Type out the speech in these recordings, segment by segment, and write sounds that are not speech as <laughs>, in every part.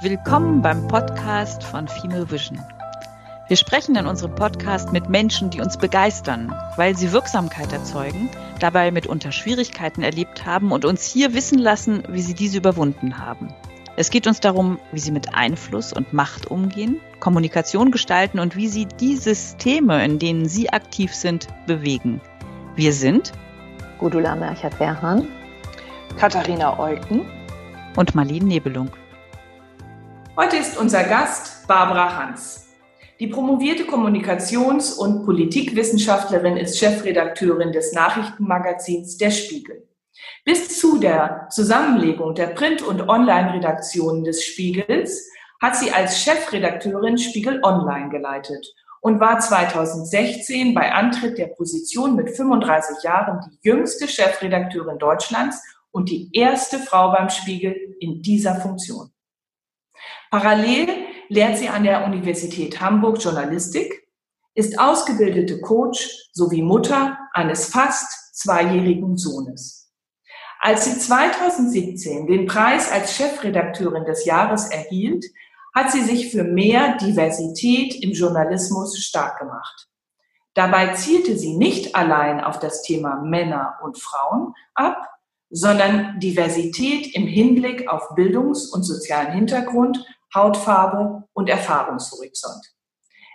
Willkommen beim Podcast von Female Vision. Wir sprechen in unserem Podcast mit Menschen, die uns begeistern, weil sie Wirksamkeit erzeugen, dabei mitunter Schwierigkeiten erlebt haben und uns hier wissen lassen, wie sie diese überwunden haben. Es geht uns darum, wie sie mit Einfluss und Macht umgehen, Kommunikation gestalten und wie sie die Systeme, in denen sie aktiv sind, bewegen. Wir sind Gudula Merchert-Werhan, Katharina Eucken und Marlene Nebelung. Heute ist unser Gast Barbara Hans. Die promovierte Kommunikations- und Politikwissenschaftlerin ist Chefredakteurin des Nachrichtenmagazins Der Spiegel. Bis zu der Zusammenlegung der Print- und Online-Redaktionen des Spiegels hat sie als Chefredakteurin Spiegel Online geleitet und war 2016 bei Antritt der Position mit 35 Jahren die jüngste Chefredakteurin Deutschlands und die erste Frau beim Spiegel in dieser Funktion. Parallel lehrt sie an der Universität Hamburg Journalistik, ist ausgebildete Coach sowie Mutter eines fast zweijährigen Sohnes. Als sie 2017 den Preis als Chefredakteurin des Jahres erhielt, hat sie sich für mehr Diversität im Journalismus stark gemacht. Dabei zielte sie nicht allein auf das Thema Männer und Frauen ab, sondern Diversität im Hinblick auf Bildungs- und sozialen Hintergrund Hautfarbe und Erfahrungshorizont.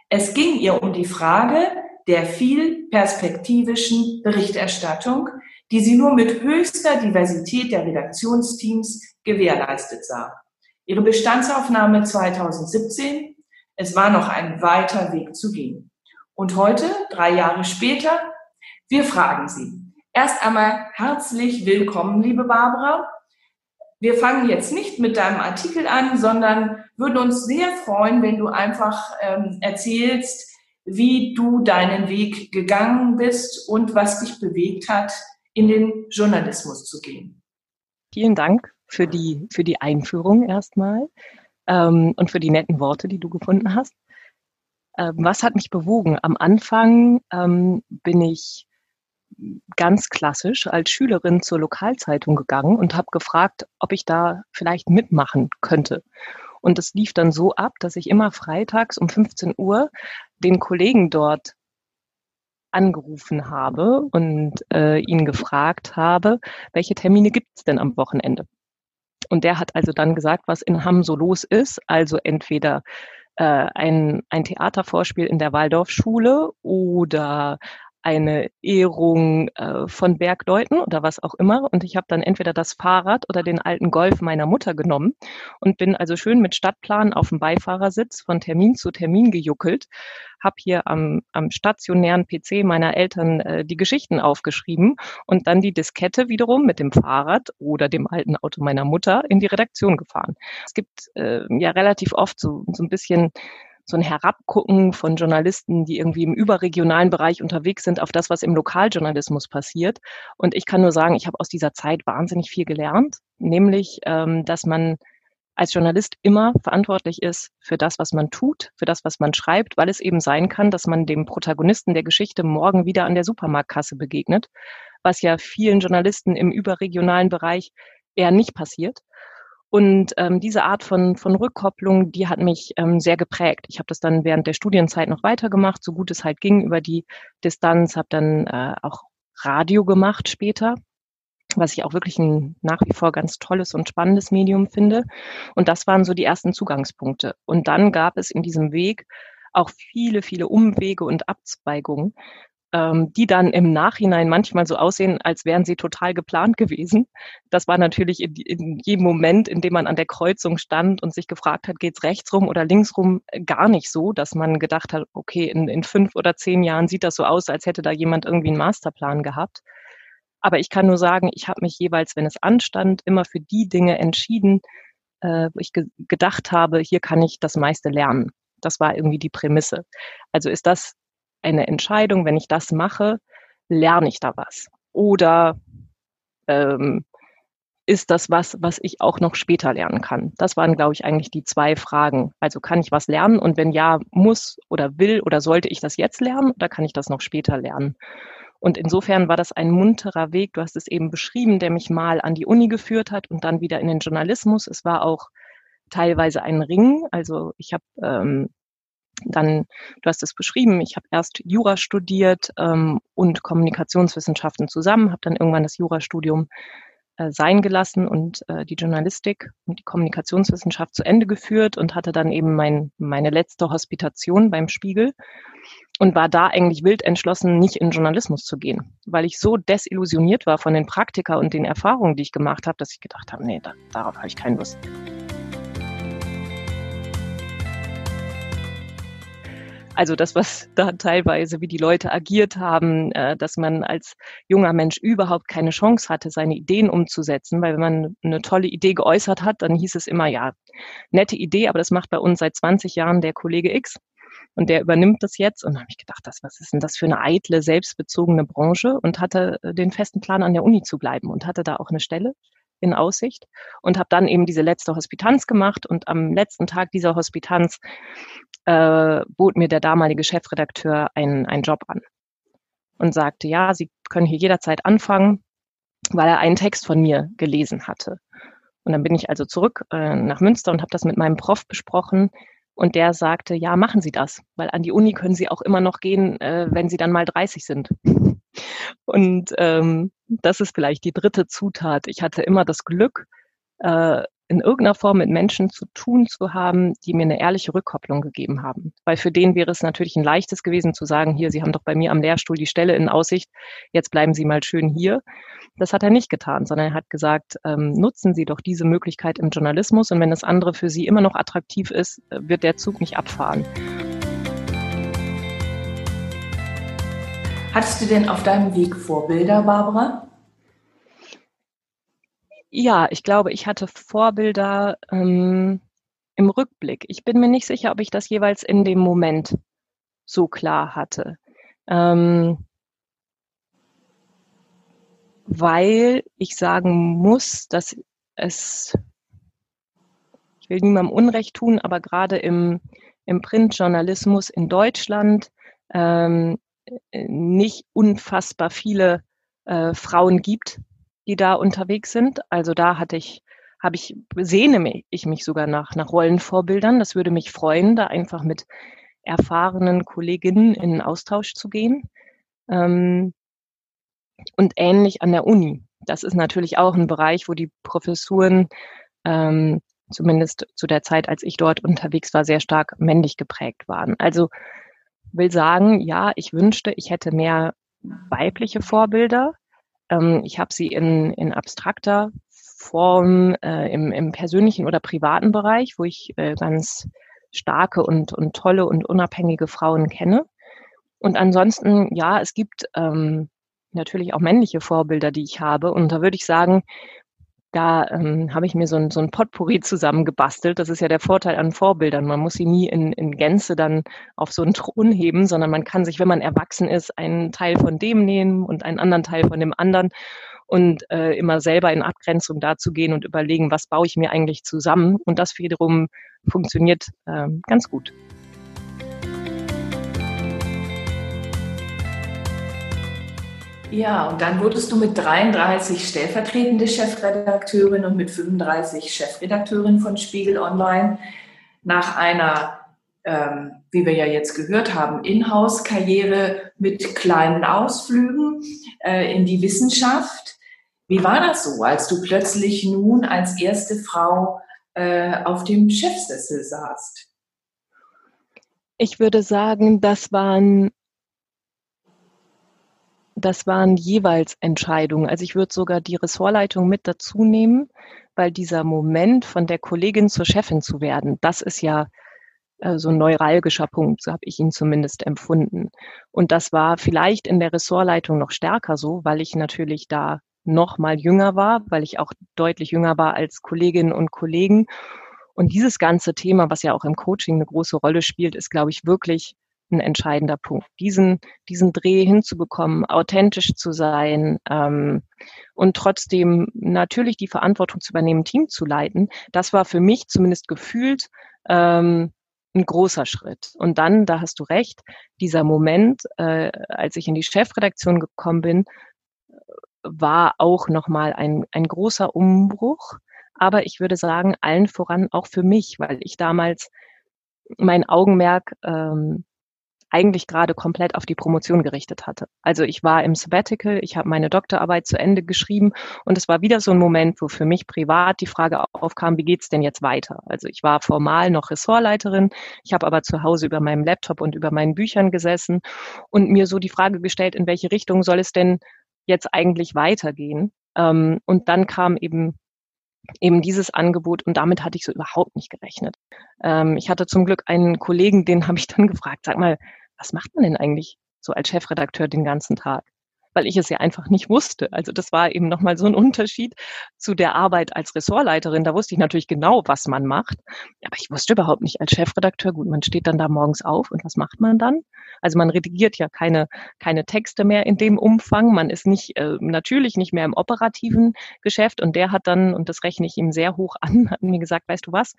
Es ging ihr um die Frage der viel perspektivischen Berichterstattung, die sie nur mit höchster Diversität der Redaktionsteams gewährleistet sah. Ihre Bestandsaufnahme 2017, es war noch ein weiter Weg zu gehen. Und heute, drei Jahre später, wir fragen Sie. Erst einmal herzlich willkommen, liebe Barbara. Wir fangen jetzt nicht mit deinem Artikel an, sondern würden uns sehr freuen, wenn du einfach ähm, erzählst, wie du deinen Weg gegangen bist und was dich bewegt hat, in den Journalismus zu gehen. Vielen Dank für die, für die Einführung erstmal ähm, und für die netten Worte, die du gefunden hast. Ähm, was hat mich bewogen? Am Anfang ähm, bin ich ganz klassisch als Schülerin zur Lokalzeitung gegangen und habe gefragt, ob ich da vielleicht mitmachen könnte. Und es lief dann so ab, dass ich immer freitags um 15 Uhr den Kollegen dort angerufen habe und äh, ihn gefragt habe, welche Termine gibt es denn am Wochenende? Und der hat also dann gesagt, was in Hamm so los ist. Also entweder äh, ein, ein Theatervorspiel in der Waldorfschule oder eine Ehrung äh, von Bergleuten oder was auch immer. Und ich habe dann entweder das Fahrrad oder den alten Golf meiner Mutter genommen und bin also schön mit Stadtplan auf dem Beifahrersitz von Termin zu Termin gejuckelt, habe hier am, am stationären PC meiner Eltern äh, die Geschichten aufgeschrieben und dann die Diskette wiederum mit dem Fahrrad oder dem alten Auto meiner Mutter in die Redaktion gefahren. Es gibt äh, ja relativ oft so, so ein bisschen so ein Herabgucken von Journalisten, die irgendwie im überregionalen Bereich unterwegs sind, auf das, was im Lokaljournalismus passiert. Und ich kann nur sagen, ich habe aus dieser Zeit wahnsinnig viel gelernt, nämlich, ähm, dass man als Journalist immer verantwortlich ist für das, was man tut, für das, was man schreibt, weil es eben sein kann, dass man dem Protagonisten der Geschichte morgen wieder an der Supermarktkasse begegnet, was ja vielen Journalisten im überregionalen Bereich eher nicht passiert. Und ähm, diese Art von, von Rückkopplung, die hat mich ähm, sehr geprägt. Ich habe das dann während der Studienzeit noch weitergemacht, so gut es halt ging über die Distanz, habe dann äh, auch Radio gemacht später, was ich auch wirklich ein nach wie vor ganz tolles und spannendes Medium finde. Und das waren so die ersten Zugangspunkte. Und dann gab es in diesem Weg auch viele, viele Umwege und Abzweigungen, ähm, die dann im Nachhinein manchmal so aussehen, als wären sie total geplant gewesen. Das war natürlich in, in jedem Moment, in dem man an der Kreuzung stand und sich gefragt hat, geht's rechts rum oder links rum, gar nicht so, dass man gedacht hat, okay, in, in fünf oder zehn Jahren sieht das so aus, als hätte da jemand irgendwie einen Masterplan gehabt. Aber ich kann nur sagen, ich habe mich jeweils, wenn es anstand, immer für die Dinge entschieden, äh, wo ich ge gedacht habe, hier kann ich das meiste lernen. Das war irgendwie die Prämisse. Also ist das eine Entscheidung, wenn ich das mache, lerne ich da was? Oder ähm, ist das was, was ich auch noch später lernen kann? Das waren, glaube ich, eigentlich die zwei Fragen. Also kann ich was lernen und wenn ja, muss oder will oder sollte ich das jetzt lernen oder kann ich das noch später lernen? Und insofern war das ein munterer Weg, du hast es eben beschrieben, der mich mal an die Uni geführt hat und dann wieder in den Journalismus. Es war auch teilweise ein Ring. Also ich habe ähm, dann, du hast es beschrieben, ich habe erst Jura studiert ähm, und Kommunikationswissenschaften zusammen, habe dann irgendwann das Jurastudium äh, sein gelassen und äh, die Journalistik und die Kommunikationswissenschaft zu Ende geführt und hatte dann eben mein, meine letzte Hospitation beim Spiegel und war da eigentlich wild entschlossen, nicht in Journalismus zu gehen, weil ich so desillusioniert war von den Praktika und den Erfahrungen, die ich gemacht habe, dass ich gedacht habe, nee, da, darauf habe ich keine Lust. Also das, was da teilweise, wie die Leute agiert haben, äh, dass man als junger Mensch überhaupt keine Chance hatte, seine Ideen umzusetzen, weil wenn man eine tolle Idee geäußert hat, dann hieß es immer, ja, nette Idee, aber das macht bei uns seit 20 Jahren der Kollege X und der übernimmt das jetzt. Und habe ich gedacht, das, was ist denn das für eine eitle, selbstbezogene Branche? Und hatte äh, den festen Plan, an der Uni zu bleiben und hatte da auch eine Stelle in Aussicht und habe dann eben diese letzte Hospitanz gemacht und am letzten Tag dieser Hospitanz äh, bot mir der damalige Chefredakteur einen, einen Job an und sagte, ja, Sie können hier jederzeit anfangen, weil er einen Text von mir gelesen hatte. Und dann bin ich also zurück äh, nach Münster und habe das mit meinem Prof besprochen. Und der sagte, ja, machen Sie das, weil an die Uni können Sie auch immer noch gehen, äh, wenn Sie dann mal 30 sind. Und ähm, das ist vielleicht die dritte Zutat. Ich hatte immer das Glück, äh, in irgendeiner Form mit Menschen zu tun zu haben, die mir eine ehrliche Rückkopplung gegeben haben. Weil für den wäre es natürlich ein leichtes gewesen zu sagen, hier, Sie haben doch bei mir am Lehrstuhl die Stelle in Aussicht, jetzt bleiben Sie mal schön hier. Das hat er nicht getan, sondern er hat gesagt, ähm, nutzen Sie doch diese Möglichkeit im Journalismus und wenn das andere für Sie immer noch attraktiv ist, wird der Zug nicht abfahren. Hattest du denn auf deinem Weg Vorbilder, Barbara? Ja, ich glaube, ich hatte Vorbilder ähm, im Rückblick. Ich bin mir nicht sicher, ob ich das jeweils in dem Moment so klar hatte. Ähm, weil ich sagen muss, dass es, ich will niemandem Unrecht tun, aber gerade im, im Printjournalismus in Deutschland ähm, nicht unfassbar viele äh, Frauen gibt, die da unterwegs sind. Also da hatte ich, habe ich, sehne ich mich sogar nach, nach Rollenvorbildern. Das würde mich freuen, da einfach mit erfahrenen Kolleginnen in Austausch zu gehen. Ähm, und ähnlich an der Uni. Das ist natürlich auch ein Bereich, wo die Professuren, ähm, zumindest zu der Zeit, als ich dort unterwegs war, sehr stark männlich geprägt waren. Also will sagen, ja, ich wünschte, ich hätte mehr weibliche Vorbilder. Ähm, ich habe sie in, in abstrakter Form äh, im, im persönlichen oder privaten Bereich, wo ich äh, ganz starke und, und tolle und unabhängige Frauen kenne. Und ansonsten, ja, es gibt ähm, natürlich auch männliche Vorbilder, die ich habe. Und da würde ich sagen, da ähm, habe ich mir so ein, so ein Potpourri zusammengebastelt. Das ist ja der Vorteil an Vorbildern. Man muss sie nie in, in Gänze dann auf so einen Thron heben, sondern man kann sich, wenn man erwachsen ist, einen Teil von dem nehmen und einen anderen Teil von dem anderen und äh, immer selber in Abgrenzung dazu gehen und überlegen, was baue ich mir eigentlich zusammen. Und das wiederum funktioniert äh, ganz gut. Ja, und dann wurdest du mit 33 stellvertretende Chefredakteurin und mit 35 Chefredakteurin von Spiegel Online nach einer, ähm, wie wir ja jetzt gehört haben, Inhouse-Karriere mit kleinen Ausflügen äh, in die Wissenschaft. Wie war das so, als du plötzlich nun als erste Frau äh, auf dem Chefsessel saßt? Ich würde sagen, das waren das waren jeweils Entscheidungen. Also ich würde sogar die Ressortleitung mit dazu nehmen, weil dieser Moment von der Kollegin zur Chefin zu werden, das ist ja äh, so ein neuralgischer Punkt, so habe ich ihn zumindest empfunden. Und das war vielleicht in der Ressortleitung noch stärker so, weil ich natürlich da noch mal jünger war, weil ich auch deutlich jünger war als Kolleginnen und Kollegen. Und dieses ganze Thema, was ja auch im Coaching eine große Rolle spielt, ist, glaube ich, wirklich ein entscheidender Punkt. Diesen, diesen Dreh hinzubekommen, authentisch zu sein ähm, und trotzdem natürlich die Verantwortung zu übernehmen, Team zu leiten, das war für mich zumindest gefühlt ähm, ein großer Schritt. Und dann, da hast du recht, dieser Moment, äh, als ich in die Chefredaktion gekommen bin, war auch nochmal ein, ein großer Umbruch. Aber ich würde sagen, allen voran auch für mich, weil ich damals mein Augenmerk ähm, eigentlich gerade komplett auf die Promotion gerichtet hatte. Also ich war im Sabbatical, ich habe meine Doktorarbeit zu Ende geschrieben und es war wieder so ein Moment, wo für mich privat die Frage aufkam, wie geht's denn jetzt weiter? Also ich war formal noch Ressortleiterin, ich habe aber zu Hause über meinem Laptop und über meinen Büchern gesessen und mir so die Frage gestellt, in welche Richtung soll es denn jetzt eigentlich weitergehen? Ähm, und dann kam eben eben dieses Angebot und damit hatte ich so überhaupt nicht gerechnet. Ähm, ich hatte zum Glück einen Kollegen, den habe ich dann gefragt, sag mal, was macht man denn eigentlich so als Chefredakteur den ganzen Tag? Weil ich es ja einfach nicht wusste. Also das war eben nochmal so ein Unterschied zu der Arbeit als Ressortleiterin. Da wusste ich natürlich genau, was man macht. Aber ich wusste überhaupt nicht als Chefredakteur, gut, man steht dann da morgens auf und was macht man dann? Also man redigiert ja keine, keine Texte mehr in dem Umfang. Man ist nicht, äh, natürlich nicht mehr im operativen Geschäft und der hat dann, und das rechne ich ihm sehr hoch an, hat mir gesagt, weißt du was,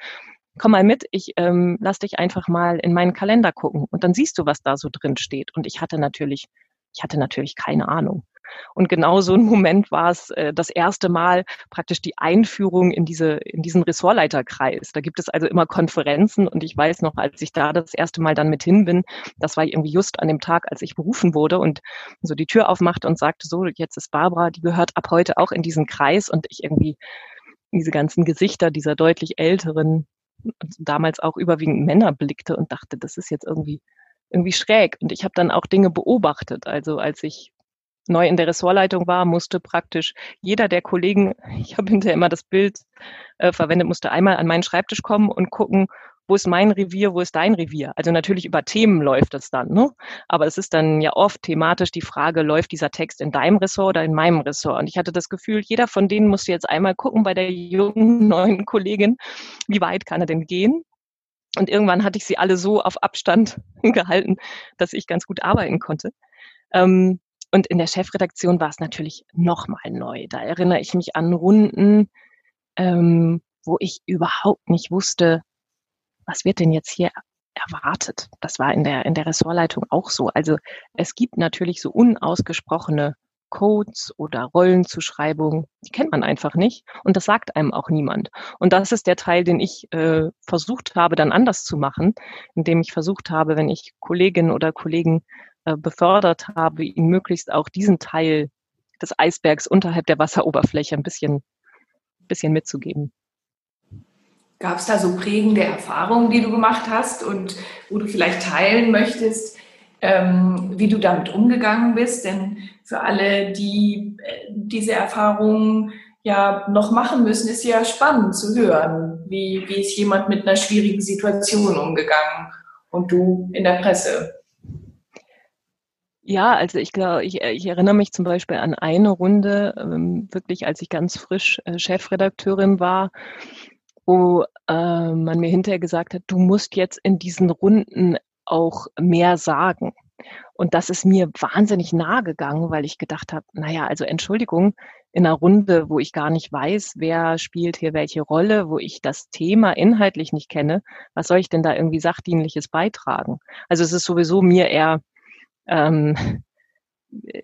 komm mal mit, ich ähm, lass dich einfach mal in meinen Kalender gucken und dann siehst du, was da so drin steht. Und ich hatte natürlich, ich hatte natürlich keine Ahnung. Und genau so ein Moment war es äh, das erste Mal praktisch die Einführung in diese in diesen Ressortleiterkreis. Da gibt es also immer Konferenzen und ich weiß noch, als ich da das erste Mal dann mit hin bin, das war irgendwie just an dem Tag, als ich berufen wurde und so die Tür aufmachte und sagte so, jetzt ist Barbara, die gehört ab heute auch in diesen Kreis und ich irgendwie diese ganzen Gesichter dieser deutlich älteren damals auch überwiegend Männer blickte und dachte, das ist jetzt irgendwie irgendwie schräg. Und ich habe dann auch Dinge beobachtet. Also als ich neu in der Ressortleitung war, musste praktisch jeder der Kollegen, <laughs> ich habe hinterher immer das Bild äh, verwendet, musste einmal an meinen Schreibtisch kommen und gucken, wo ist mein Revier, wo ist dein Revier? Also natürlich über Themen läuft es dann, ne? Aber es ist dann ja oft thematisch die Frage, läuft dieser Text in deinem Ressort oder in meinem Ressort? Und ich hatte das Gefühl, jeder von denen musste jetzt einmal gucken bei der jungen <laughs> neuen Kollegin, wie weit kann er denn gehen? Und irgendwann hatte ich sie alle so auf Abstand <laughs> gehalten, dass ich ganz gut arbeiten konnte. Ähm, und in der Chefredaktion war es natürlich nochmal neu. Da erinnere ich mich an Runden, ähm, wo ich überhaupt nicht wusste, was wird denn jetzt hier erwartet? Das war in der, in der Ressortleitung auch so. Also es gibt natürlich so unausgesprochene Codes oder Rollenzuschreibungen, die kennt man einfach nicht und das sagt einem auch niemand. Und das ist der Teil, den ich äh, versucht habe, dann anders zu machen, indem ich versucht habe, wenn ich Kolleginnen oder Kollegen äh, befördert habe, ihnen möglichst auch diesen Teil des Eisbergs unterhalb der Wasseroberfläche ein bisschen, bisschen mitzugeben. Gab es da so prägende Erfahrungen, die du gemacht hast und wo du vielleicht teilen möchtest, ähm, wie du damit umgegangen bist? Denn für alle, die äh, diese Erfahrungen ja noch machen müssen, ist ja spannend zu hören, wie, wie ist jemand mit einer schwierigen Situation umgegangen und du in der Presse. Ja, also ich glaube, ich, ich erinnere mich zum Beispiel an eine Runde, ähm, wirklich als ich ganz frisch äh, Chefredakteurin war, wo äh, man mir hinterher gesagt hat, du musst jetzt in diesen Runden auch mehr sagen. Und das ist mir wahnsinnig nahe gegangen, weil ich gedacht habe, naja, also Entschuldigung, in einer Runde, wo ich gar nicht weiß, wer spielt hier welche Rolle, wo ich das Thema inhaltlich nicht kenne, was soll ich denn da irgendwie Sachdienliches beitragen? Also es ist sowieso mir eher, ähm,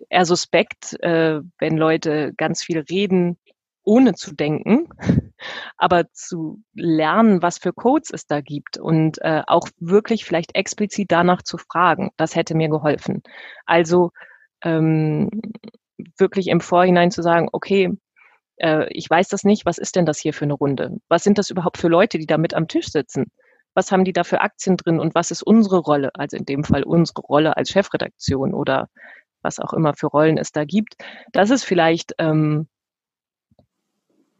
eher suspekt, äh, wenn Leute ganz viel reden, ohne zu denken, <laughs> aber zu lernen, was für Codes es da gibt und äh, auch wirklich vielleicht explizit danach zu fragen, das hätte mir geholfen. Also ähm, wirklich im Vorhinein zu sagen, okay, äh, ich weiß das nicht, was ist denn das hier für eine Runde? Was sind das überhaupt für Leute, die da mit am Tisch sitzen? Was haben die da für Aktien drin und was ist unsere Rolle? Also in dem Fall unsere Rolle als Chefredaktion oder was auch immer für Rollen es da gibt. Das ist vielleicht ähm,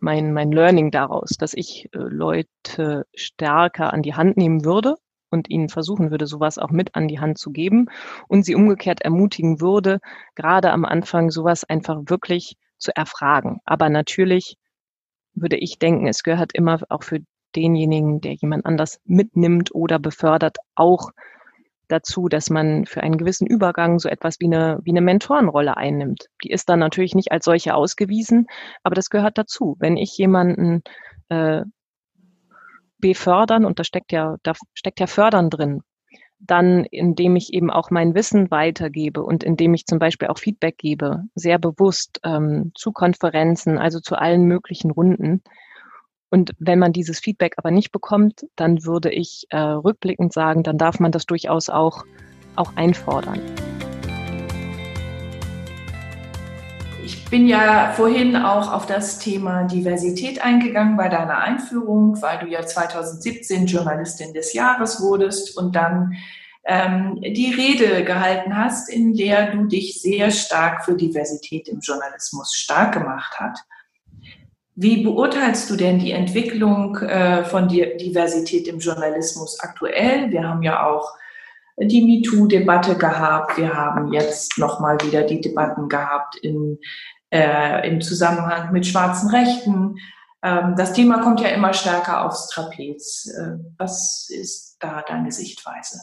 mein, mein Learning daraus, dass ich äh, Leute stärker an die Hand nehmen würde und ihnen versuchen würde, sowas auch mit an die Hand zu geben und sie umgekehrt ermutigen würde, gerade am Anfang sowas einfach wirklich zu erfragen. Aber natürlich würde ich denken, es gehört immer auch für denjenigen, der jemand anders mitnimmt oder befördert, auch dazu, dass man für einen gewissen Übergang so etwas wie eine, wie eine Mentorenrolle einnimmt. Die ist dann natürlich nicht als solche ausgewiesen, aber das gehört dazu. Wenn ich jemanden äh, befördern, und da steckt ja, da steckt ja Fördern drin, dann indem ich eben auch mein Wissen weitergebe und indem ich zum Beispiel auch Feedback gebe, sehr bewusst ähm, zu Konferenzen, also zu allen möglichen Runden. Und wenn man dieses Feedback aber nicht bekommt, dann würde ich äh, rückblickend sagen, dann darf man das durchaus auch, auch einfordern. Ich bin ja vorhin auch auf das Thema Diversität eingegangen bei deiner Einführung, weil du ja 2017 Journalistin des Jahres wurdest und dann ähm, die Rede gehalten hast, in der du dich sehr stark für Diversität im Journalismus stark gemacht hast. Wie beurteilst du denn die Entwicklung äh, von Diversität im Journalismus aktuell? Wir haben ja auch die MeToo-Debatte gehabt. Wir haben jetzt nochmal wieder die Debatten gehabt in, äh, im Zusammenhang mit schwarzen Rechten. Ähm, das Thema kommt ja immer stärker aufs Trapez. Äh, was ist da deine Sichtweise?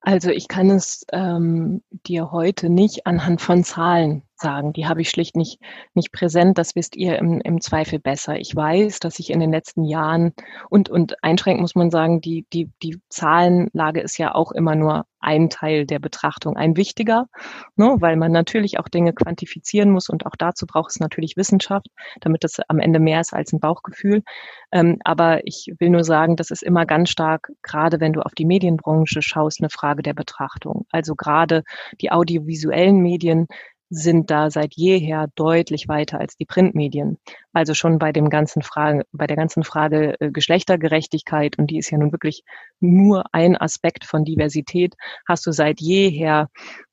Also ich kann es ähm, dir heute nicht anhand von Zahlen sagen. Die habe ich schlicht nicht, nicht präsent. Das wisst ihr im, im Zweifel besser. Ich weiß, dass ich in den letzten Jahren und, und einschränken muss man sagen, die, die, die Zahlenlage ist ja auch immer nur ein Teil der Betrachtung, ein wichtiger, ne, weil man natürlich auch Dinge quantifizieren muss und auch dazu braucht es natürlich Wissenschaft, damit das am Ende mehr ist als ein Bauchgefühl. Ähm, aber ich will nur sagen, das ist immer ganz stark, gerade wenn du auf die Medienbranche schaust, eine Frage der Betrachtung. Also gerade die audiovisuellen Medien sind da seit jeher deutlich weiter als die Printmedien. Also schon bei dem ganzen Frage, bei der ganzen Frage äh, Geschlechtergerechtigkeit, und die ist ja nun wirklich nur ein Aspekt von Diversität, hast du seit jeher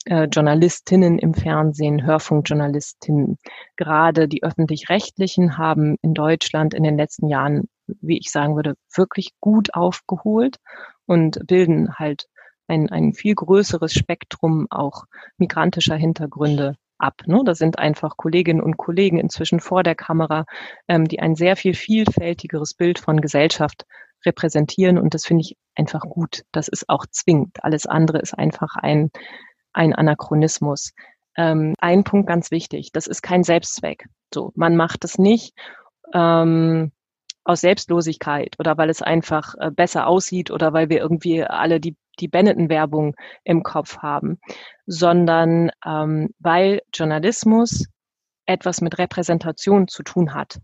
äh, Journalistinnen im Fernsehen, Hörfunkjournalistinnen. Gerade die öffentlich-rechtlichen haben in Deutschland in den letzten Jahren, wie ich sagen würde, wirklich gut aufgeholt und bilden halt ein, ein viel größeres Spektrum auch migrantischer Hintergründe ab. Ne? Da sind einfach Kolleginnen und Kollegen inzwischen vor der Kamera, ähm, die ein sehr viel vielfältigeres Bild von Gesellschaft repräsentieren und das finde ich einfach gut. Das ist auch zwingend. Alles andere ist einfach ein, ein Anachronismus. Ähm, ein Punkt ganz wichtig, das ist kein Selbstzweck. So, man macht es nicht ähm, aus Selbstlosigkeit oder weil es einfach äh, besser aussieht oder weil wir irgendwie alle die die Benetton-Werbung im Kopf haben, sondern ähm, weil Journalismus etwas mit Repräsentation zu tun hat.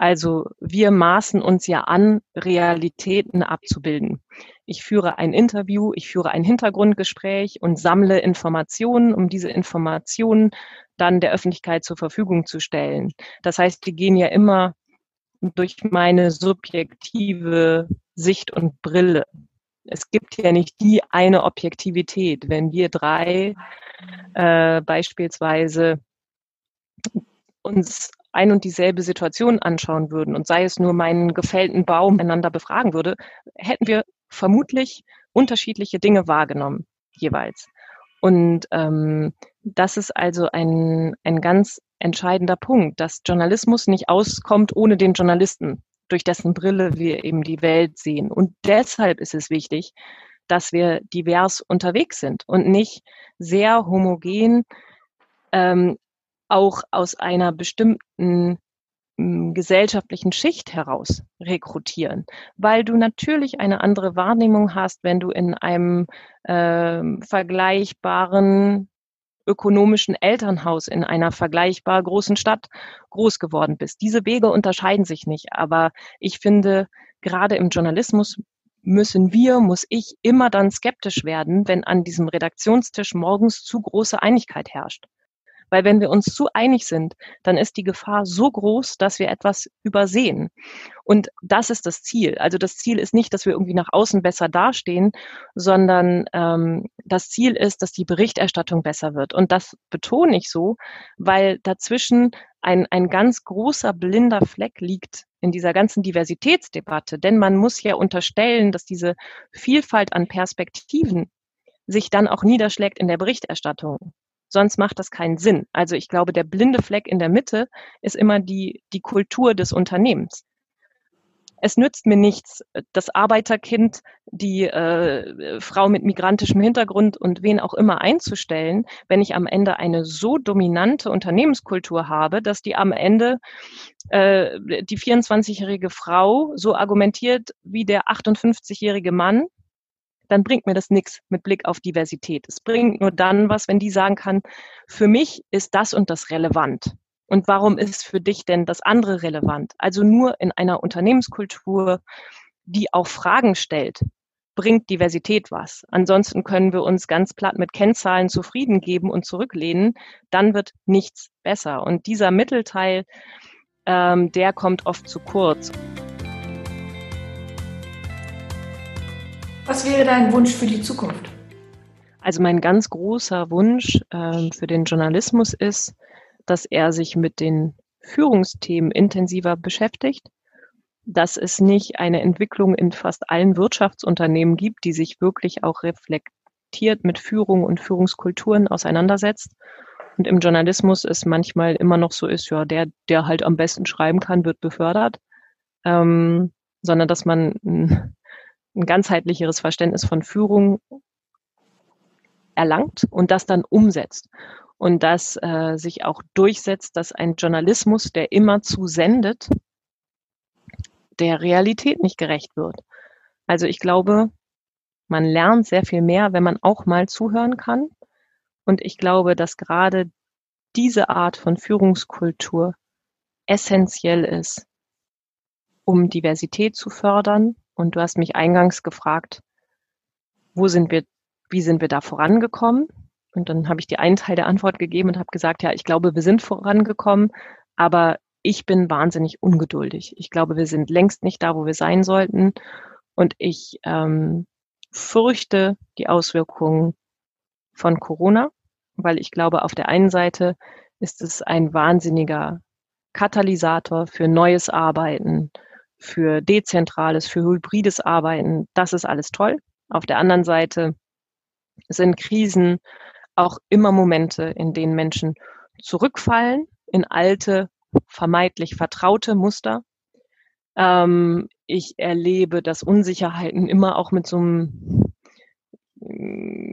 Also wir maßen uns ja an, Realitäten abzubilden. Ich führe ein Interview, ich führe ein Hintergrundgespräch und sammle Informationen, um diese Informationen dann der Öffentlichkeit zur Verfügung zu stellen. Das heißt, die gehen ja immer durch meine subjektive Sicht und Brille es gibt ja nicht die eine Objektivität. Wenn wir drei äh, beispielsweise uns ein und dieselbe Situation anschauen würden und sei es nur meinen gefällten Baum einander befragen würde, hätten wir vermutlich unterschiedliche Dinge wahrgenommen jeweils. Und ähm, das ist also ein, ein ganz entscheidender Punkt, dass Journalismus nicht auskommt ohne den Journalisten durch dessen Brille wir eben die Welt sehen. Und deshalb ist es wichtig, dass wir divers unterwegs sind und nicht sehr homogen ähm, auch aus einer bestimmten hm, gesellschaftlichen Schicht heraus rekrutieren, weil du natürlich eine andere Wahrnehmung hast, wenn du in einem äh, vergleichbaren ökonomischen Elternhaus in einer vergleichbar großen Stadt groß geworden bist. Diese Wege unterscheiden sich nicht. Aber ich finde, gerade im Journalismus müssen wir, muss ich immer dann skeptisch werden, wenn an diesem Redaktionstisch morgens zu große Einigkeit herrscht. Weil wenn wir uns zu einig sind, dann ist die Gefahr so groß, dass wir etwas übersehen. Und das ist das Ziel. Also das Ziel ist nicht, dass wir irgendwie nach außen besser dastehen, sondern ähm, das Ziel ist, dass die Berichterstattung besser wird. Und das betone ich so, weil dazwischen ein, ein ganz großer blinder Fleck liegt in dieser ganzen Diversitätsdebatte. Denn man muss ja unterstellen, dass diese Vielfalt an Perspektiven sich dann auch niederschlägt in der Berichterstattung. Sonst macht das keinen Sinn. Also ich glaube, der blinde Fleck in der Mitte ist immer die, die Kultur des Unternehmens. Es nützt mir nichts, das Arbeiterkind, die äh, Frau mit migrantischem Hintergrund und wen auch immer einzustellen, wenn ich am Ende eine so dominante Unternehmenskultur habe, dass die am Ende äh, die 24-jährige Frau so argumentiert wie der 58-jährige Mann dann bringt mir das nichts mit Blick auf Diversität. Es bringt nur dann was, wenn die sagen kann, für mich ist das und das relevant. Und warum ist für dich denn das andere relevant? Also nur in einer Unternehmenskultur, die auch Fragen stellt, bringt Diversität was. Ansonsten können wir uns ganz platt mit Kennzahlen zufrieden geben und zurücklehnen. Dann wird nichts besser. Und dieser Mittelteil, ähm, der kommt oft zu kurz. Was wäre dein Wunsch für die Zukunft? Also mein ganz großer Wunsch ähm, für den Journalismus ist, dass er sich mit den Führungsthemen intensiver beschäftigt, dass es nicht eine Entwicklung in fast allen Wirtschaftsunternehmen gibt, die sich wirklich auch reflektiert mit Führung und Führungskulturen auseinandersetzt. Und im Journalismus es manchmal immer noch so ist, ja, der, der halt am besten schreiben kann, wird befördert, ähm, sondern dass man ein, ganzheitlicheres Verständnis von Führung erlangt und das dann umsetzt und das äh, sich auch durchsetzt, dass ein Journalismus, der immer zu sendet, der Realität nicht gerecht wird. Also ich glaube, man lernt sehr viel mehr, wenn man auch mal zuhören kann. Und ich glaube, dass gerade diese Art von Führungskultur essentiell ist, um Diversität zu fördern. Und du hast mich eingangs gefragt, wo sind wir wie sind wir da vorangekommen? Und dann habe ich die einen Teil der Antwort gegeben und habe gesagt, ja, ich glaube, wir sind vorangekommen, aber ich bin wahnsinnig ungeduldig. Ich glaube, wir sind längst nicht da, wo wir sein sollten. Und ich ähm, fürchte die Auswirkungen von Corona, weil ich glaube, auf der einen Seite ist es ein wahnsinniger Katalysator für neues Arbeiten, für dezentrales, für hybrides Arbeiten. Das ist alles toll. Auf der anderen Seite sind Krisen auch immer Momente, in denen Menschen zurückfallen in alte, vermeintlich vertraute Muster. Ähm, ich erlebe, dass Unsicherheiten immer auch mit so einem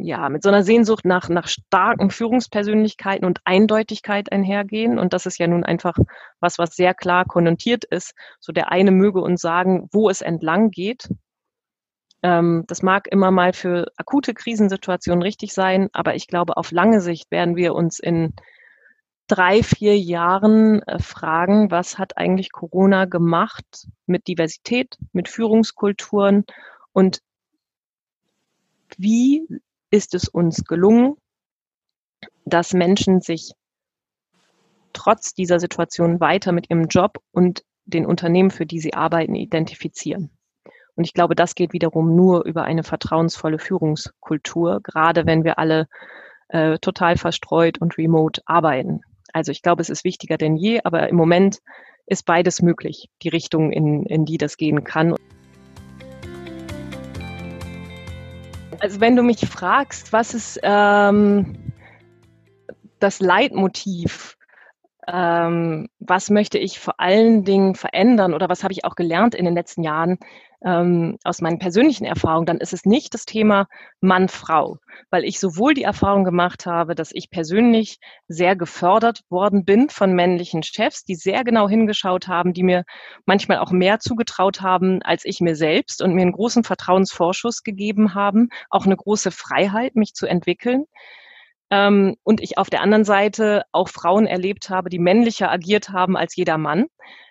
ja, mit so einer Sehnsucht nach, nach starken Führungspersönlichkeiten und Eindeutigkeit einhergehen. Und das ist ja nun einfach was, was sehr klar konnotiert ist. So der eine möge uns sagen, wo es entlang geht. Ähm, das mag immer mal für akute Krisensituationen richtig sein, aber ich glaube, auf lange Sicht werden wir uns in drei, vier Jahren äh, fragen, was hat eigentlich Corona gemacht mit Diversität, mit Führungskulturen und wie ist es uns gelungen, dass Menschen sich trotz dieser Situation weiter mit ihrem Job und den Unternehmen, für die sie arbeiten, identifizieren. Und ich glaube, das geht wiederum nur über eine vertrauensvolle Führungskultur, gerade wenn wir alle äh, total verstreut und remote arbeiten. Also ich glaube, es ist wichtiger denn je, aber im Moment ist beides möglich, die Richtung, in, in die das gehen kann. Also wenn du mich fragst, was ist ähm, das Leitmotiv ähm, was möchte ich vor allen Dingen verändern oder was habe ich auch gelernt in den letzten Jahren ähm, aus meinen persönlichen Erfahrungen, dann ist es nicht das Thema Mann-Frau, weil ich sowohl die Erfahrung gemacht habe, dass ich persönlich sehr gefördert worden bin von männlichen Chefs, die sehr genau hingeschaut haben, die mir manchmal auch mehr zugetraut haben als ich mir selbst und mir einen großen Vertrauensvorschuss gegeben haben, auch eine große Freiheit, mich zu entwickeln. Ähm, und ich auf der anderen Seite auch Frauen erlebt habe, die männlicher agiert haben als jeder Mann.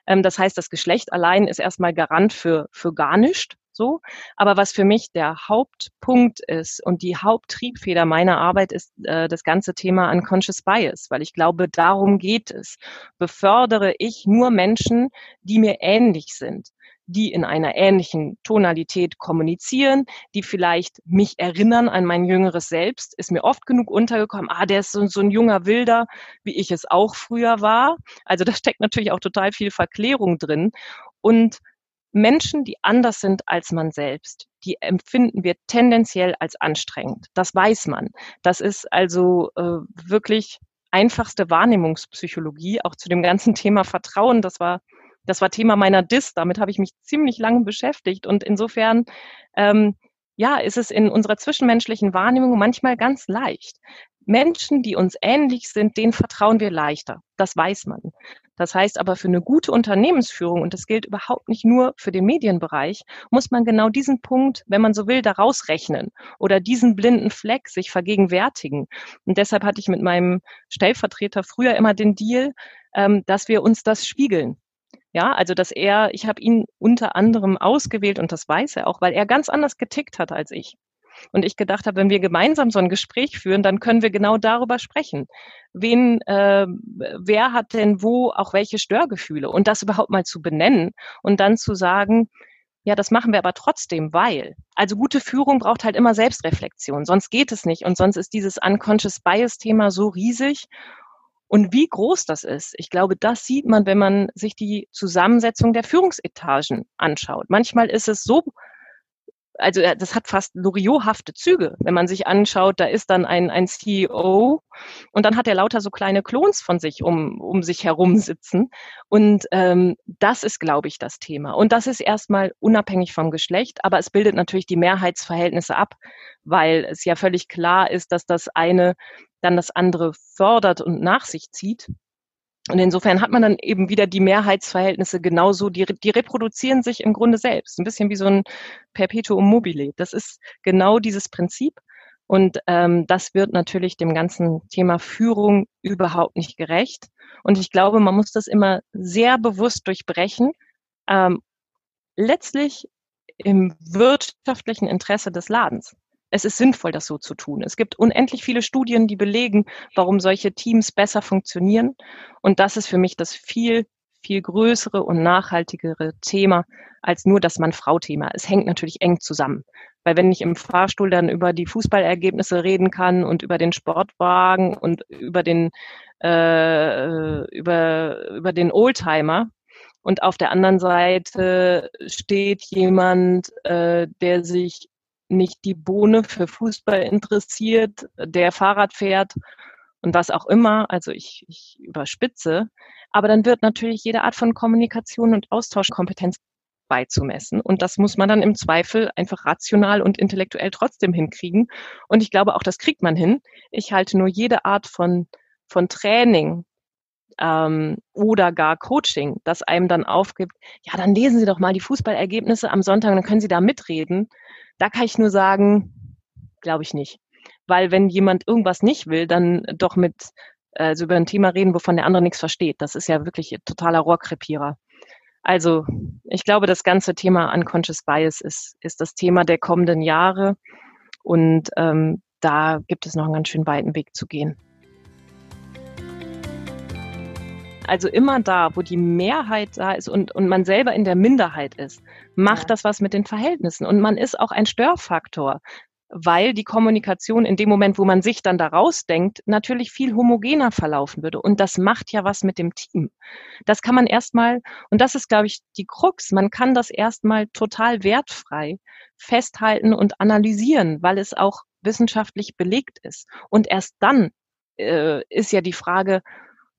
Ähm, das heißt, das Geschlecht allein ist erstmal Garant für, für gar nichts. So. Aber was für mich der Hauptpunkt ist und die Haupttriebfeder meiner Arbeit ist äh, das ganze Thema Unconscious Bias, weil ich glaube, darum geht es. Befördere ich nur Menschen, die mir ähnlich sind die in einer ähnlichen Tonalität kommunizieren, die vielleicht mich erinnern an mein jüngeres Selbst, ist mir oft genug untergekommen, ah, der ist so, so ein junger Wilder, wie ich es auch früher war. Also da steckt natürlich auch total viel Verklärung drin. Und Menschen, die anders sind als man selbst, die empfinden wir tendenziell als anstrengend. Das weiß man. Das ist also äh, wirklich einfachste Wahrnehmungspsychologie, auch zu dem ganzen Thema Vertrauen. Das war das war Thema meiner Dis. Damit habe ich mich ziemlich lange beschäftigt. Und insofern, ähm, ja, ist es in unserer zwischenmenschlichen Wahrnehmung manchmal ganz leicht. Menschen, die uns ähnlich sind, denen vertrauen wir leichter. Das weiß man. Das heißt aber für eine gute Unternehmensführung, und das gilt überhaupt nicht nur für den Medienbereich, muss man genau diesen Punkt, wenn man so will, daraus rechnen oder diesen blinden Fleck sich vergegenwärtigen. Und deshalb hatte ich mit meinem Stellvertreter früher immer den Deal, ähm, dass wir uns das spiegeln. Ja, also dass er, ich habe ihn unter anderem ausgewählt und das weiß er auch, weil er ganz anders getickt hat als ich. Und ich gedacht habe, wenn wir gemeinsam so ein Gespräch führen, dann können wir genau darüber sprechen. Wen, äh, wer hat denn wo auch welche Störgefühle? Und das überhaupt mal zu benennen und dann zu sagen, ja, das machen wir aber trotzdem, weil. Also gute Führung braucht halt immer Selbstreflexion, sonst geht es nicht. Und sonst ist dieses Unconscious Bias-Thema so riesig und wie groß das ist, ich glaube, das sieht man, wenn man sich die Zusammensetzung der Führungsetagen anschaut. Manchmal ist es so, also das hat fast Loriot-hafte Züge, wenn man sich anschaut, da ist dann ein, ein CEO und dann hat er lauter so kleine Klons von sich um, um sich herum sitzen. Und ähm, das ist, glaube ich, das Thema. Und das ist erstmal unabhängig vom Geschlecht, aber es bildet natürlich die Mehrheitsverhältnisse ab, weil es ja völlig klar ist, dass das eine dann das andere fördert und nach sich zieht. Und insofern hat man dann eben wieder die Mehrheitsverhältnisse genauso, die, die reproduzieren sich im Grunde selbst. Ein bisschen wie so ein Perpetuum mobile. Das ist genau dieses Prinzip. Und ähm, das wird natürlich dem ganzen Thema Führung überhaupt nicht gerecht. Und ich glaube, man muss das immer sehr bewusst durchbrechen. Ähm, letztlich im wirtschaftlichen Interesse des Ladens es ist sinnvoll, das so zu tun. Es gibt unendlich viele Studien, die belegen, warum solche Teams besser funktionieren. Und das ist für mich das viel, viel größere und nachhaltigere Thema als nur das Mann-Frau-Thema. Es hängt natürlich eng zusammen. Weil wenn ich im Fahrstuhl dann über die Fußballergebnisse reden kann und über den Sportwagen und über den, äh, über, über den Oldtimer, und auf der anderen Seite steht jemand, äh, der sich nicht die Bohne für Fußball interessiert, der Fahrrad fährt und was auch immer, also ich, ich überspitze, aber dann wird natürlich jede Art von Kommunikation und Austauschkompetenz beizumessen. Und das muss man dann im Zweifel einfach rational und intellektuell trotzdem hinkriegen. Und ich glaube, auch das kriegt man hin. Ich halte nur jede Art von, von Training ähm, oder gar Coaching, das einem dann aufgibt, ja, dann lesen Sie doch mal die Fußballergebnisse am Sonntag, dann können Sie da mitreden. Da kann ich nur sagen, glaube ich nicht. Weil wenn jemand irgendwas nicht will, dann doch mit äh, so über ein Thema reden, wovon der andere nichts versteht. Das ist ja wirklich totaler Rohrkrepierer. Also ich glaube, das ganze Thema Unconscious Bias ist, ist das Thema der kommenden Jahre. Und ähm, da gibt es noch einen ganz schön weiten Weg zu gehen. Also immer da, wo die Mehrheit da ist und, und man selber in der Minderheit ist, macht ja. das was mit den Verhältnissen. Und man ist auch ein Störfaktor, weil die Kommunikation in dem Moment, wo man sich dann daraus denkt, natürlich viel homogener verlaufen würde. Und das macht ja was mit dem Team. Das kann man erstmal, und das ist, glaube ich, die Krux, man kann das erstmal total wertfrei festhalten und analysieren, weil es auch wissenschaftlich belegt ist. Und erst dann äh, ist ja die Frage,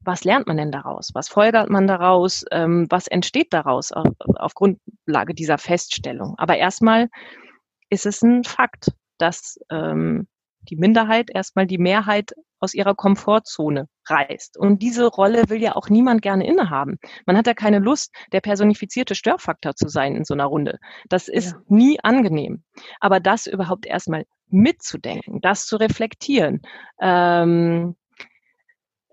was lernt man denn daraus? Was folgert man daraus? Ähm, was entsteht daraus auf, auf Grundlage dieser Feststellung? Aber erstmal ist es ein Fakt, dass ähm, die Minderheit erstmal die Mehrheit aus ihrer Komfortzone reißt. Und diese Rolle will ja auch niemand gerne innehaben. Man hat ja keine Lust, der personifizierte Störfaktor zu sein in so einer Runde. Das ist ja. nie angenehm. Aber das überhaupt erstmal mitzudenken, das zu reflektieren, ähm,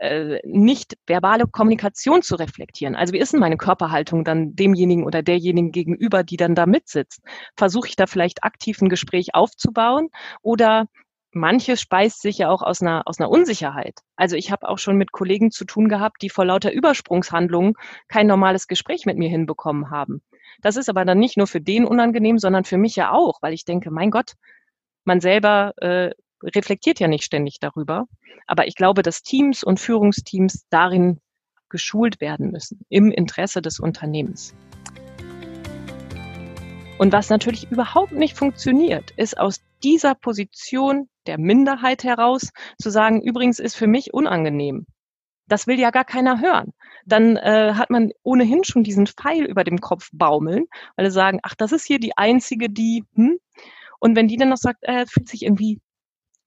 äh, nicht verbale Kommunikation zu reflektieren. Also wie ist denn meine Körperhaltung dann demjenigen oder derjenigen gegenüber, die dann da mitsitzt? Versuche ich da vielleicht aktiv ein Gespräch aufzubauen oder manches speist sich ja auch aus einer, aus einer Unsicherheit. Also ich habe auch schon mit Kollegen zu tun gehabt, die vor lauter Übersprungshandlungen kein normales Gespräch mit mir hinbekommen haben. Das ist aber dann nicht nur für den unangenehm, sondern für mich ja auch, weil ich denke, mein Gott, man selber äh, reflektiert ja nicht ständig darüber. Aber ich glaube, dass Teams und Führungsteams darin geschult werden müssen, im Interesse des Unternehmens. Und was natürlich überhaupt nicht funktioniert, ist aus dieser Position der Minderheit heraus zu sagen, übrigens ist für mich unangenehm. Das will ja gar keiner hören. Dann äh, hat man ohnehin schon diesen Pfeil über dem Kopf baumeln, weil sie sagen, ach, das ist hier die einzige, die, hm? Und wenn die dann noch sagt, äh, fühlt sich irgendwie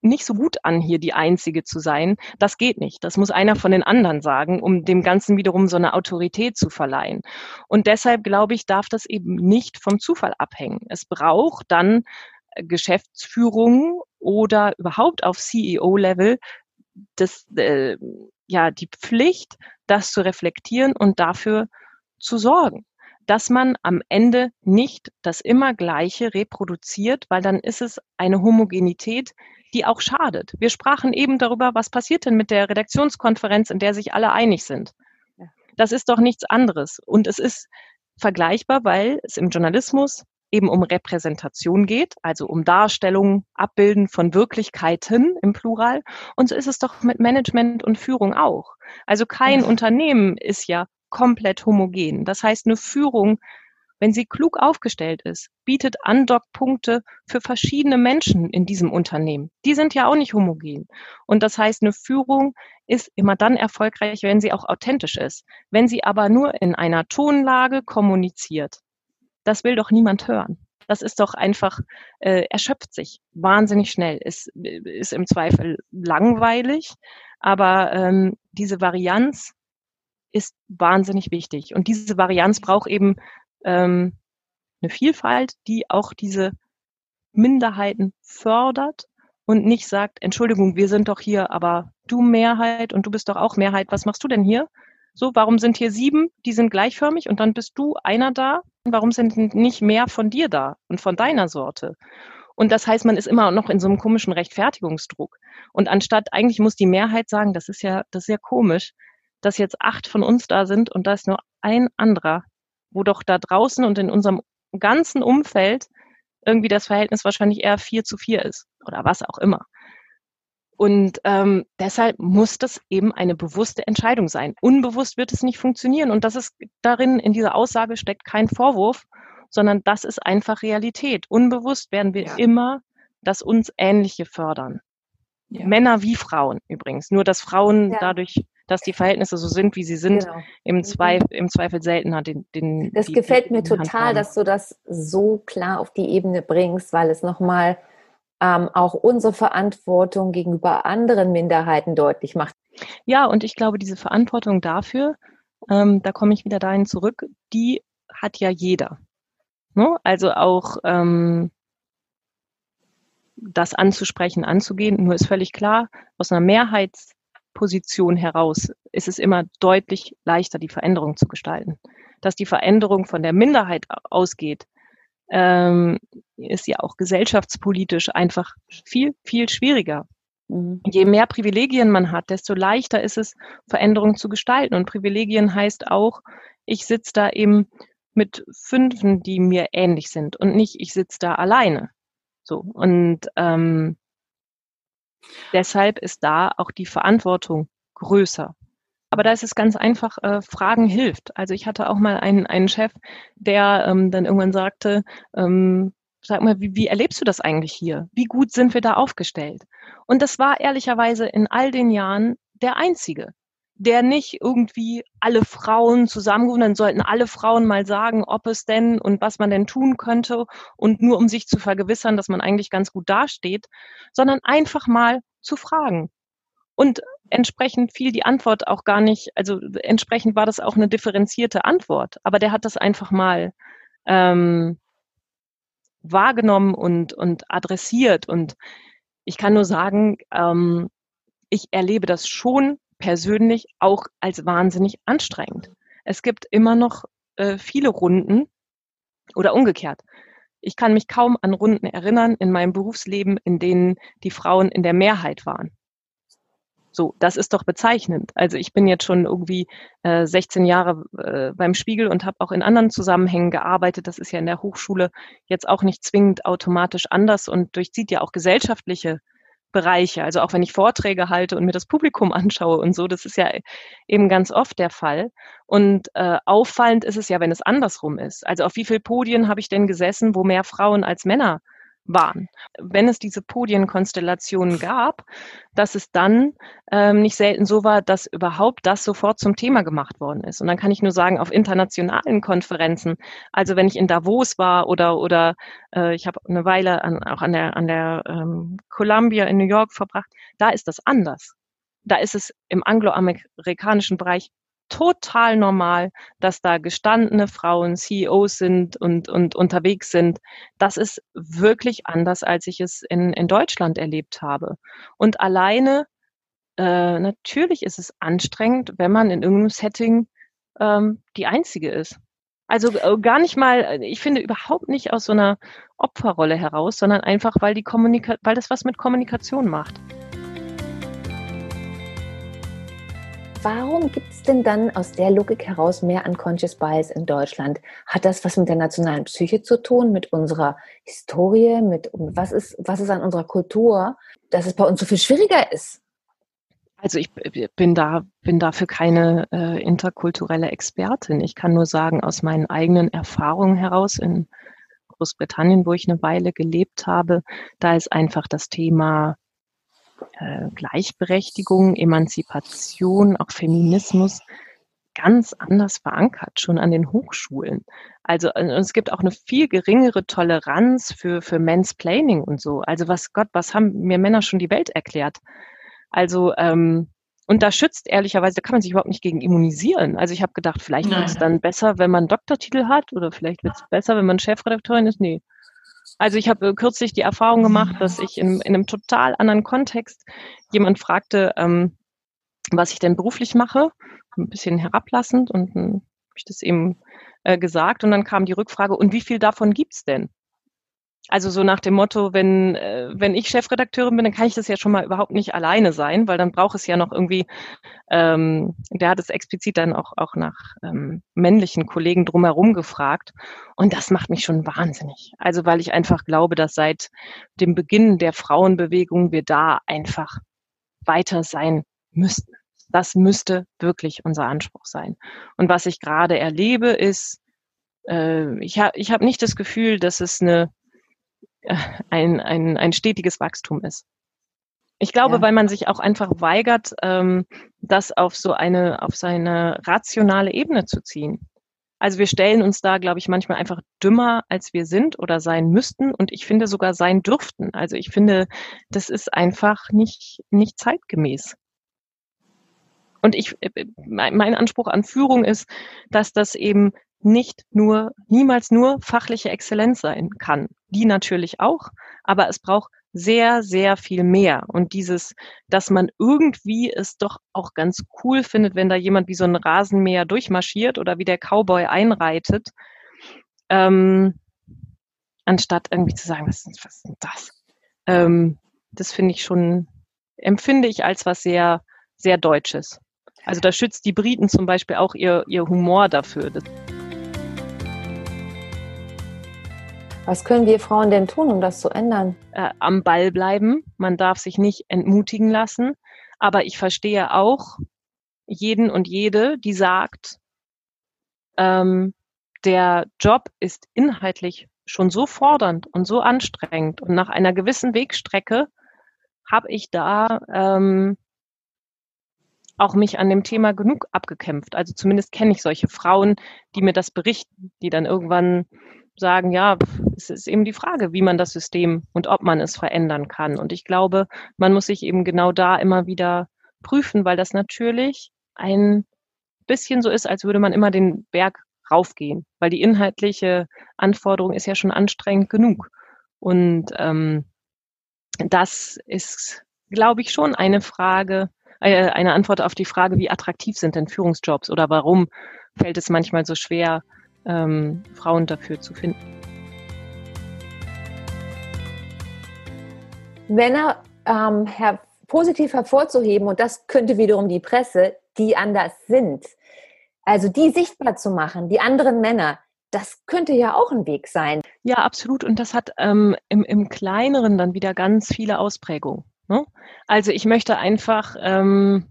nicht so gut an, hier die Einzige zu sein. Das geht nicht. Das muss einer von den anderen sagen, um dem Ganzen wiederum so eine Autorität zu verleihen. Und deshalb glaube ich, darf das eben nicht vom Zufall abhängen. Es braucht dann äh, Geschäftsführung oder überhaupt auf CEO-Level das, äh, ja, die Pflicht, das zu reflektieren und dafür zu sorgen dass man am Ende nicht das immer Gleiche reproduziert, weil dann ist es eine Homogenität, die auch schadet. Wir sprachen eben darüber, was passiert denn mit der Redaktionskonferenz, in der sich alle einig sind. Das ist doch nichts anderes. Und es ist vergleichbar, weil es im Journalismus eben um Repräsentation geht, also um Darstellung, Abbilden von Wirklichkeiten im Plural. Und so ist es doch mit Management und Führung auch. Also kein. Unternehmen ist ja komplett homogen. Das heißt, eine Führung wenn sie klug aufgestellt ist, bietet Andockpunkte für verschiedene Menschen in diesem Unternehmen. Die sind ja auch nicht homogen. Und das heißt, eine Führung ist immer dann erfolgreich, wenn sie auch authentisch ist. Wenn sie aber nur in einer Tonlage kommuniziert, das will doch niemand hören. Das ist doch einfach, äh, erschöpft sich wahnsinnig schnell, ist, ist im Zweifel langweilig, aber ähm, diese Varianz ist wahnsinnig wichtig. Und diese Varianz braucht eben ähm, eine Vielfalt, die auch diese Minderheiten fördert und nicht sagt, Entschuldigung, wir sind doch hier, aber du Mehrheit und du bist doch auch Mehrheit, was machst du denn hier? So, warum sind hier sieben, die sind gleichförmig und dann bist du einer da? Warum sind nicht mehr von dir da und von deiner Sorte? Und das heißt, man ist immer noch in so einem komischen Rechtfertigungsdruck. Und anstatt, eigentlich muss die Mehrheit sagen, das ist ja, das ist ja komisch, dass jetzt acht von uns da sind und da ist nur ein anderer, wo doch da draußen und in unserem ganzen Umfeld irgendwie das Verhältnis wahrscheinlich eher vier zu vier ist oder was auch immer. Und ähm, deshalb muss das eben eine bewusste Entscheidung sein. Unbewusst wird es nicht funktionieren. Und das ist darin, in dieser Aussage steckt kein Vorwurf, sondern das ist einfach Realität. Unbewusst werden wir ja. immer das uns Ähnliche fördern. Ja. Männer wie Frauen übrigens. Nur dass Frauen ja. dadurch dass die Verhältnisse so sind, wie sie sind, genau. im, mhm. Zweifel, im Zweifel seltener den, den Das die, gefällt mir total, dass du das so klar auf die Ebene bringst, weil es nochmal ähm, auch unsere Verantwortung gegenüber anderen Minderheiten deutlich macht. Ja, und ich glaube, diese Verantwortung dafür, ähm, da komme ich wieder dahin zurück, die hat ja jeder. Ne? Also auch ähm, das anzusprechen, anzugehen. Nur ist völlig klar, aus einer Mehrheits- Position heraus ist es immer deutlich leichter, die Veränderung zu gestalten. Dass die Veränderung von der Minderheit ausgeht, ähm, ist ja auch gesellschaftspolitisch einfach viel, viel schwieriger. Mhm. Je mehr Privilegien man hat, desto leichter ist es, Veränderungen zu gestalten. Und Privilegien heißt auch, ich sitze da eben mit Fünfen, die mir ähnlich sind und nicht, ich sitze da alleine. So. Und ähm, Deshalb ist da auch die Verantwortung größer. Aber da ist es ganz einfach, äh, Fragen hilft. Also ich hatte auch mal einen, einen Chef, der ähm, dann irgendwann sagte, ähm, sag mal, wie, wie erlebst du das eigentlich hier? Wie gut sind wir da aufgestellt? Und das war ehrlicherweise in all den Jahren der einzige der nicht irgendwie alle Frauen zusammenrufen, dann sollten alle Frauen mal sagen, ob es denn und was man denn tun könnte und nur um sich zu vergewissern, dass man eigentlich ganz gut dasteht, sondern einfach mal zu fragen. Und entsprechend fiel die Antwort auch gar nicht, also entsprechend war das auch eine differenzierte Antwort, aber der hat das einfach mal ähm, wahrgenommen und, und adressiert. Und ich kann nur sagen, ähm, ich erlebe das schon persönlich auch als wahnsinnig anstrengend. Es gibt immer noch äh, viele Runden oder umgekehrt. Ich kann mich kaum an Runden erinnern in meinem Berufsleben, in denen die Frauen in der Mehrheit waren. So, das ist doch bezeichnend. Also ich bin jetzt schon irgendwie äh, 16 Jahre äh, beim Spiegel und habe auch in anderen Zusammenhängen gearbeitet. Das ist ja in der Hochschule jetzt auch nicht zwingend automatisch anders und durchzieht ja auch gesellschaftliche Bereiche. Also auch wenn ich Vorträge halte und mir das Publikum <laughs> anschaue und so, das ist ja eben ganz oft der Fall. Und äh, auffallend ist es ja, wenn es andersrum ist. Also auf wie vielen Podien habe ich denn gesessen, wo mehr Frauen als Männer waren. Wenn es diese Podienkonstellationen gab, dass es dann ähm, nicht selten so war, dass überhaupt das sofort zum Thema gemacht worden ist. Und dann kann ich nur sagen, auf internationalen Konferenzen, also wenn ich in Davos war oder oder äh, ich habe eine Weile an, auch an der an der ähm, Columbia in New York verbracht, da ist das anders. Da ist es im angloamerikanischen Bereich total normal, dass da gestandene Frauen CEOs sind und, und unterwegs sind. Das ist wirklich anders, als ich es in, in Deutschland erlebt habe. Und alleine, äh, natürlich ist es anstrengend, wenn man in irgendeinem Setting ähm, die Einzige ist. Also äh, gar nicht mal, ich finde überhaupt nicht aus so einer Opferrolle heraus, sondern einfach, weil die Kommunika weil das was mit Kommunikation macht. Warum gibt es denn dann aus der Logik heraus mehr Unconscious Bias in Deutschland? Hat das was mit der nationalen Psyche zu tun, mit unserer Historie, mit was ist, was ist an unserer Kultur, dass es bei uns so viel schwieriger ist? Also ich bin da, bin dafür keine äh, interkulturelle Expertin. Ich kann nur sagen, aus meinen eigenen Erfahrungen heraus in Großbritannien, wo ich eine Weile gelebt habe, da ist einfach das Thema äh, Gleichberechtigung, Emanzipation, auch Feminismus ganz anders verankert, schon an den Hochschulen. Also äh, es gibt auch eine viel geringere Toleranz für, für Mansplaining und so. Also was Gott, was haben mir Männer schon die Welt erklärt? Also ähm, und da schützt ehrlicherweise, da kann man sich überhaupt nicht gegen immunisieren. Also ich habe gedacht, vielleicht wird es dann besser, wenn man einen Doktortitel hat oder vielleicht wird es besser, wenn man Chefredakteurin ist. Nee, also ich habe kürzlich die Erfahrung gemacht, dass ich in, in, einem total anderen Kontext jemand fragte, ähm, was ich denn beruflich mache, ein bisschen herablassend und dann habe ich das eben äh, gesagt und dann kam die Rückfrage, und wie viel davon gibt's denn? Also so nach dem Motto, wenn, äh, wenn ich Chefredakteurin bin, dann kann ich das ja schon mal überhaupt nicht alleine sein, weil dann braucht es ja noch irgendwie, ähm, der hat es explizit dann auch, auch nach ähm, männlichen Kollegen drumherum gefragt. Und das macht mich schon wahnsinnig. Also weil ich einfach glaube, dass seit dem Beginn der Frauenbewegung wir da einfach weiter sein müssten. Das müsste wirklich unser Anspruch sein. Und was ich gerade erlebe, ist, äh, ich habe ich hab nicht das Gefühl, dass es eine <laughs> ein, ein, ein stetiges Wachstum ist. Ich glaube, ja. weil man sich auch einfach weigert, ähm, das auf so eine, auf seine rationale Ebene zu ziehen. Also wir stellen uns da, glaube ich, manchmal einfach dümmer, als wir sind oder sein müssten und ich finde sogar sein dürften. Also ich finde, das ist einfach nicht, nicht zeitgemäß. Und ich, äh, mein Anspruch an Führung ist, dass das eben nicht nur, niemals nur fachliche Exzellenz sein kann. Die natürlich auch, aber es braucht sehr, sehr viel mehr. Und dieses, dass man irgendwie es doch auch ganz cool findet, wenn da jemand wie so ein Rasenmäher durchmarschiert oder wie der Cowboy einreitet, ähm, anstatt irgendwie zu sagen, was, was ist denn das? Ähm, das finde ich schon, empfinde ich als was sehr, sehr Deutsches. Also da schützt die Briten zum Beispiel auch ihr, ihr Humor dafür. Das Was können wir Frauen denn tun, um das zu ändern? Äh, am Ball bleiben. Man darf sich nicht entmutigen lassen. Aber ich verstehe auch jeden und jede, die sagt, ähm, der Job ist inhaltlich schon so fordernd und so anstrengend. Und nach einer gewissen Wegstrecke habe ich da ähm, auch mich an dem Thema genug abgekämpft. Also zumindest kenne ich solche Frauen, die mir das berichten, die dann irgendwann sagen, ja, es ist eben die Frage, wie man das System und ob man es verändern kann. Und ich glaube, man muss sich eben genau da immer wieder prüfen, weil das natürlich ein bisschen so ist, als würde man immer den Berg raufgehen, weil die inhaltliche Anforderung ist ja schon anstrengend genug. Und ähm, das ist, glaube ich, schon eine Frage, äh, eine Antwort auf die Frage, wie attraktiv sind denn Führungsjobs oder warum fällt es manchmal so schwer, ähm, Frauen dafür zu finden. Männer ähm, her positiv hervorzuheben, und das könnte wiederum die Presse, die anders sind, also die sichtbar zu machen, die anderen Männer, das könnte ja auch ein Weg sein. Ja, absolut. Und das hat ähm, im, im Kleineren dann wieder ganz viele Ausprägungen. Ne? Also ich möchte einfach ähm,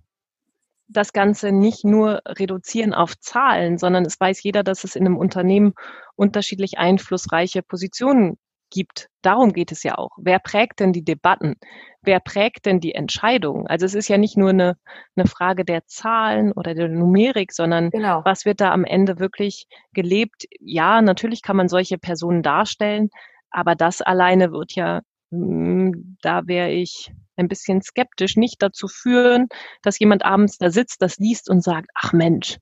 das Ganze nicht nur reduzieren auf Zahlen, sondern es weiß jeder, dass es in einem Unternehmen unterschiedlich einflussreiche Positionen gibt. Darum geht es ja auch. Wer prägt denn die Debatten? Wer prägt denn die Entscheidungen? Also es ist ja nicht nur eine, eine Frage der Zahlen oder der Numerik, sondern genau. was wird da am Ende wirklich gelebt? Ja, natürlich kann man solche Personen darstellen, aber das alleine wird ja, hm, da wäre ich ein bisschen skeptisch, nicht dazu führen, dass jemand abends da sitzt, das liest und sagt, ach Mensch,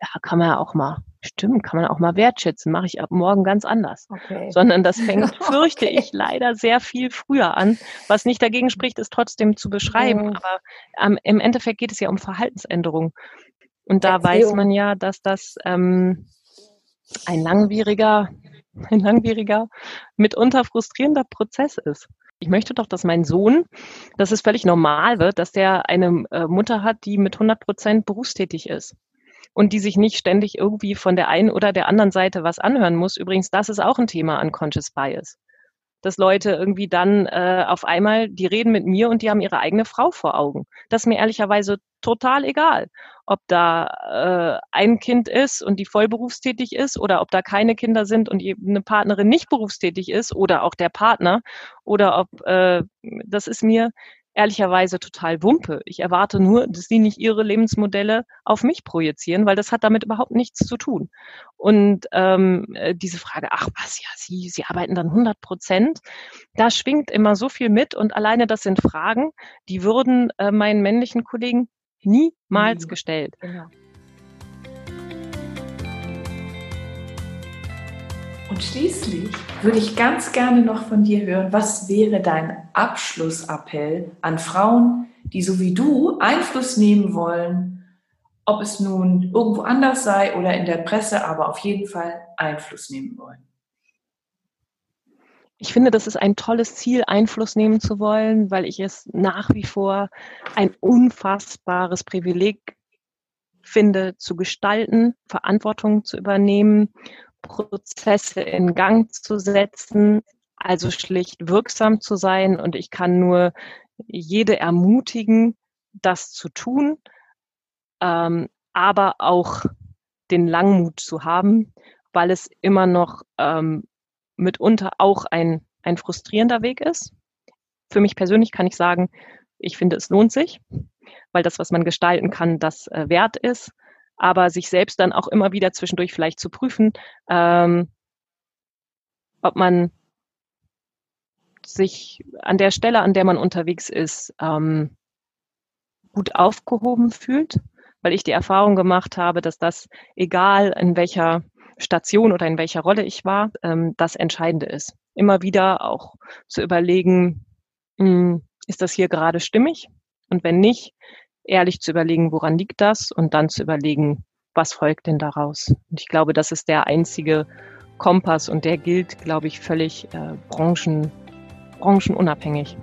ja, kann man ja auch mal, stimmt, kann man auch mal wertschätzen, mache ich ab morgen ganz anders. Okay. Sondern das <laughs> fängt, fürchte okay. ich, leider sehr viel früher an. Was nicht dagegen spricht, ist trotzdem zu beschreiben. Mhm. Aber ähm, im Endeffekt geht es ja um Verhaltensänderung. Und da Erziehung. weiß man ja, dass das ähm, ein langwieriger, <laughs> ein langwieriger, mitunter frustrierender Prozess ist. Ich möchte doch, dass mein Sohn, dass es völlig normal wird, dass der eine äh, Mutter hat, die mit 100 Prozent berufstätig ist und die sich nicht ständig irgendwie von der einen oder der anderen Seite was anhören muss. Übrigens, das ist auch ein Thema Unconscious Bias. Dass Leute irgendwie dann äh, auf einmal, die reden mit mir und die haben ihre eigene Frau vor Augen. Das ist mir ehrlicherweise total egal, ob da äh, ein Kind ist und die voll berufstätig ist oder ob da keine Kinder sind und eine Partnerin nicht berufstätig ist oder auch der Partner oder ob äh, das ist mir ehrlicherweise total Wumpe. Ich erwarte nur, dass sie nicht ihre Lebensmodelle auf mich projizieren, weil das hat damit überhaupt nichts zu tun. Und ähm, äh, diese Frage, ach was, ja, Sie, Sie arbeiten dann 100 Prozent, da schwingt immer so viel mit und alleine das sind Fragen, die würden äh, meinen männlichen Kollegen niemals mhm. gestellt. Genau. Und schließlich würde ich ganz gerne noch von dir hören, was wäre dein Abschlussappell an Frauen, die so wie du Einfluss nehmen wollen, ob es nun irgendwo anders sei oder in der Presse, aber auf jeden Fall Einfluss nehmen wollen. Ich finde, das ist ein tolles Ziel, Einfluss nehmen zu wollen, weil ich es nach wie vor ein unfassbares Privileg finde, zu gestalten, Verantwortung zu übernehmen Prozesse in Gang zu setzen, also schlicht wirksam zu sein. Und ich kann nur jede ermutigen, das zu tun, ähm, aber auch den Langmut zu haben, weil es immer noch ähm, mitunter auch ein, ein frustrierender Weg ist. Für mich persönlich kann ich sagen, ich finde, es lohnt sich, weil das, was man gestalten kann, das äh, wert ist aber sich selbst dann auch immer wieder zwischendurch vielleicht zu prüfen, ähm, ob man sich an der Stelle, an der man unterwegs ist, ähm, gut aufgehoben fühlt, weil ich die Erfahrung gemacht habe, dass das, egal in welcher Station oder in welcher Rolle ich war, ähm, das Entscheidende ist. Immer wieder auch zu überlegen, mh, hm, ist das hier gerade stimmig? Und wenn nicht, ehrlich zu überlegen, woran liegt das und dann zu überlegen, was folgt denn daraus. Und ich glaube, das ist der einzige Kompass und der gilt, glaube ich, völlig äh, branchen, branchenunabhängig.